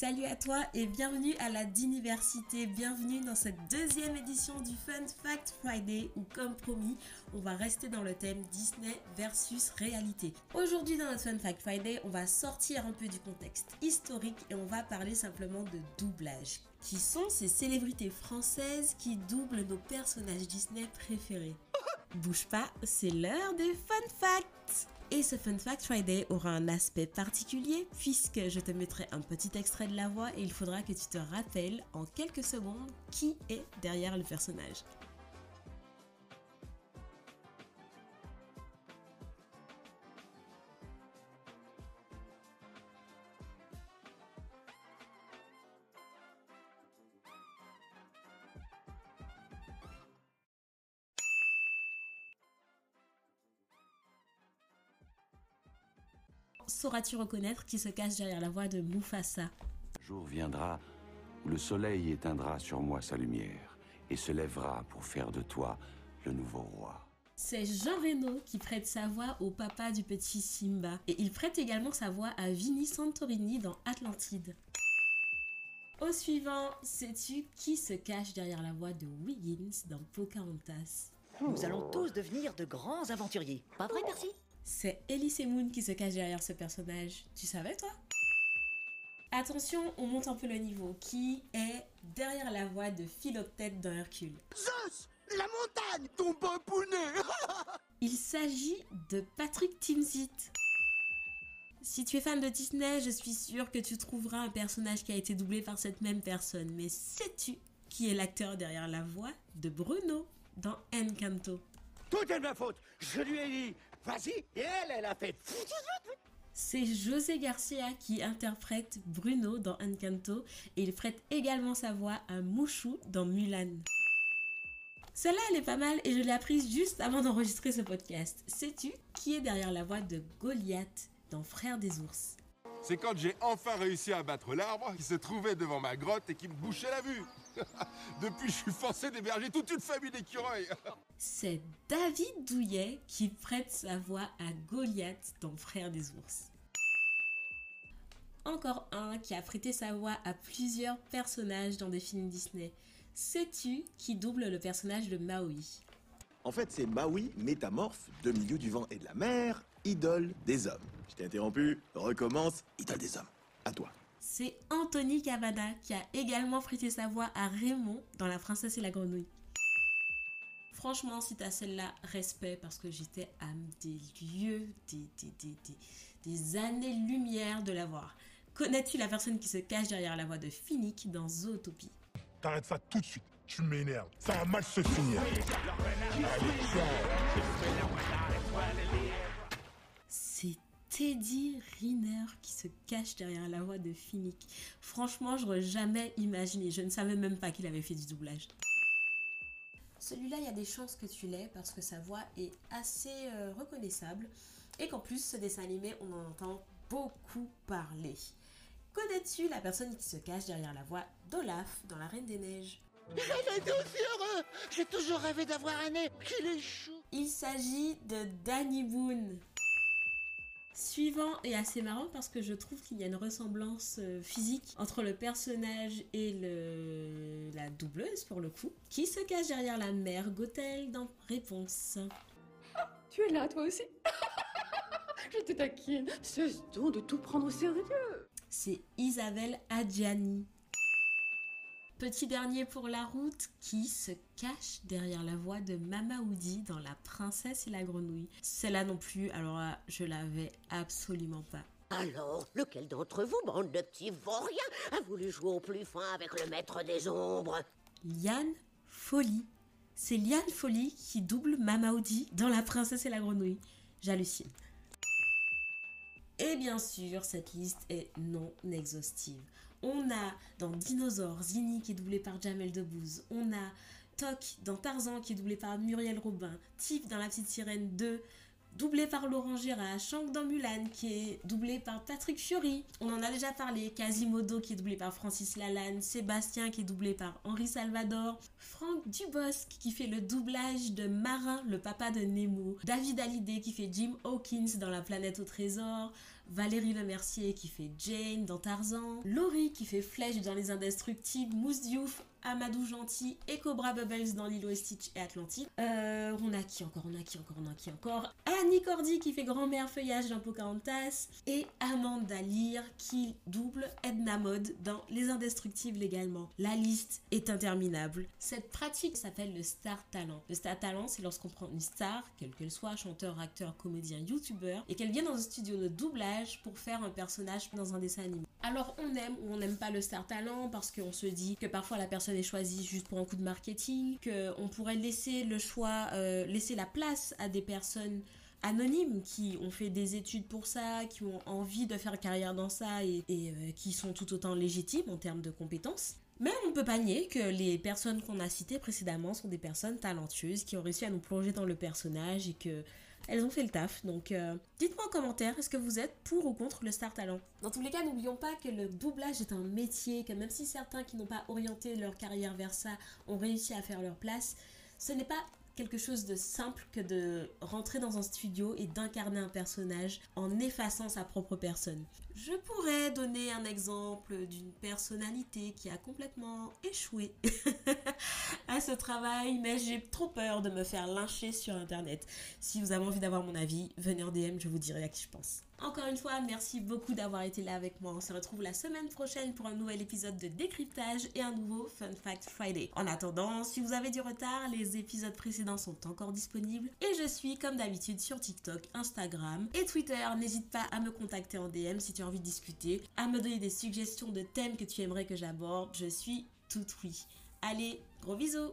Salut à toi et bienvenue à la Diniversité, bienvenue dans cette deuxième édition du Fun Fact Friday où comme promis, on va rester dans le thème Disney versus réalité. Aujourd'hui dans notre Fun Fact Friday, on va sortir un peu du contexte historique et on va parler simplement de doublage. Qui sont ces célébrités françaises qui doublent nos personnages Disney préférés? Bouge pas, c'est l'heure des Fun Facts et ce Fun Fact Friday aura un aspect particulier puisque je te mettrai un petit extrait de la voix et il faudra que tu te rappelles en quelques secondes qui est derrière le personnage. Sauras-tu reconnaître qui se cache derrière la voix de Mufasa? Jour viendra où le soleil éteindra sur moi sa lumière et se lèvera pour faire de toi le nouveau roi. C'est Jean Reno qui prête sa voix au papa du petit Simba. Et il prête également sa voix à Vinnie Santorini dans Atlantide. Au suivant, sais-tu qui se cache derrière la voix de Wiggins dans Pocahontas? Nous allons tous devenir de grands aventuriers. Pas vrai, Percy? C'est Elise Moon qui se cache derrière ce personnage. Tu savais, toi? Attention, on monte un peu le niveau. Qui est derrière la voix de Philoctète dans Hercule? Zeus La montagne Ton pounet Il s'agit de Patrick Timsit. Si tu es fan de Disney, je suis sûre que tu trouveras un personnage qui a été doublé par cette même personne. Mais sais-tu qui est l'acteur derrière la voix de Bruno dans Encanto? Tout est de ma faute Je lui ai dit, vas-y, et elle, elle a fait... C'est José Garcia qui interprète Bruno dans Encanto et il prête également sa voix à Mouchou dans Mulan. Celle-là, elle est pas mal et je l'ai apprise juste avant d'enregistrer ce podcast. Sais-tu qui est derrière la voix de Goliath dans Frères des ours? C'est quand j'ai enfin réussi à battre l'arbre qui se trouvait devant ma grotte et qui me bouchait la vue. Depuis, je suis forcé d'héberger toute une famille d'écureuils. C'est David Douillet qui prête sa voix à Goliath dans Frères des ours. Encore un qui a prêté sa voix à plusieurs personnages dans des films Disney. Sais-tu qui double le personnage de Maui? En fait, c'est Maui, métamorphe, demi-dieu du vent et de la mer, idole des hommes. Je t'ai interrompu, recommence, idole des hommes. À toi. C'est Anthony Cavada qui a également prêté sa voix à Raymond dans La princesse et la grenouille. Franchement, si t'as celle-là, respect parce que j'étais à des lieux, des, des, des, des, des années-lumière de la voir. Connais-tu la personne qui se cache derrière la voix de Finnick dans Zootopie? T'arrêtes ça tout de suite. Tu m'énerves. Ça va mal se finir. Teddy Riner qui se cache derrière la voix de Finnick. Franchement, j'aurais jamais imaginé. Je ne savais même pas qu'il avait fait du doublage. Celui-là, il y a des chances que tu l'aies parce que sa voix est assez euh, reconnaissable et qu'en plus, ce dessin animé, on en entend beaucoup parler. Connais-tu la personne qui se cache derrière la voix d'Olaf dans La Reine des Neiges? Heureux J'ai toujours rêvé d'avoir un nez qu'il est chou Il s'agit de Danny Boone. Suivant est assez marrant parce que je trouve qu'il y a une ressemblance euh, physique entre le personnage et le... la doubleuse pour le coup, qui se cache derrière la mère Gothel dans Réponse. Tu es là, toi aussi Je te taquine. Cesse donc de tout prendre au sérieux. C'est Isabelle Adjani. Petit dernier pour la route qui se cache derrière la voix de Mama Woody dans La princesse et la grenouille. Celle-là non plus, alors là, je l'avais absolument pas. Alors, lequel d'entre vous, bande de petits vauriens, a voulu jouer au plus fin avec le maître des ombres? Liane Folly. C'est Liane Folly qui double Mama Woody dans La princesse et la grenouille. J'hallucine. Et bien sûr, cette liste est non exhaustive. On a dans Dinosaure Zini qui est doublé par Jamel Debbouze. On a Toc dans Tarzan qui est doublé par Muriel Robin. Tiff dans La Petite Sirène 2 doublé par Laurent Gérard, Shank dans Mulan, qui est doublé par Patrick Fiori. On en a déjà parlé. Quasimodo, qui est doublé par Francis Lalanne. Sébastien, qui est doublé par Henri Salvador. Franck Dubosc, qui fait le doublage de Marin, le papa de Nemo. David Hallyday, qui fait Jim Hawkins dans La planète au trésor. Valérie Lemercier qui fait Jane dans Tarzan, Laurie qui fait Flèche dans Les Indestructibles, Mousse Diouf, Amadou Gentil et Cobra Bubbles dans Lilo et Stitch et Atlantide. Euh, on a qui encore On a qui encore On a qui encore? Annie Cordy qui fait Grand-mère Feuillage dans Pocahontas et Amanda Lear qui double Edna Mode dans Les Indestructibles également. La liste est interminable. Cette pratique s'appelle le star talent. Le star talent, c'est lorsqu'on prend une star, quelle qu'elle soit, chanteur, acteur, comédien, youtubeur, et qu'elle vient dans un studio de doublage pour faire un personnage dans un dessin animé. Alors on aime ou on n'aime pas le star talent parce qu'on se dit que parfois la personne est choisie juste pour un coup de marketing, qu'on pourrait laisser le choix, euh, laisser la place à des personnes anonymes qui ont fait des études pour ça, qui ont envie de faire carrière dans ça et, euh, qui sont tout autant légitimes en termes de compétences. Mais on ne peut pas nier que les personnes qu'on a citées précédemment sont des personnes talentueuses qui ont réussi à nous plonger dans le personnage et que elles ont fait le taf. Donc euh, dites-moi en commentaire, est-ce que vous êtes pour ou contre le star talent? Dans tous les cas, n'oublions pas que le doublage est un métier, que même si certains qui n'ont pas orienté leur carrière vers ça ont réussi à faire leur place, ce n'est pas quelque chose de simple que de rentrer dans un studio et d'incarner un personnage en effaçant sa propre personne. Je pourrais donner un exemple d'une personnalité qui a complètement échoué à ce travail, mais j'ai trop peur de me faire lyncher sur internet. Si vous avez envie d'avoir mon avis, venez en DM, je vous dirai à qui je pense. Encore une fois, merci beaucoup d'avoir été là avec moi. On se retrouve la semaine prochaine pour un nouvel épisode de décryptage et un nouveau Fun Fact Friday. En attendant, si vous avez du retard, les épisodes précédents sont encore disponibles et je suis comme d'habitude sur TikTok, Instagram et Twitter. N'hésite pas à me contacter en DM si tu as envie de discuter, à me donner des suggestions de thèmes que tu aimerais que j'aborde. Je suis tout oui. Allez, gros bisous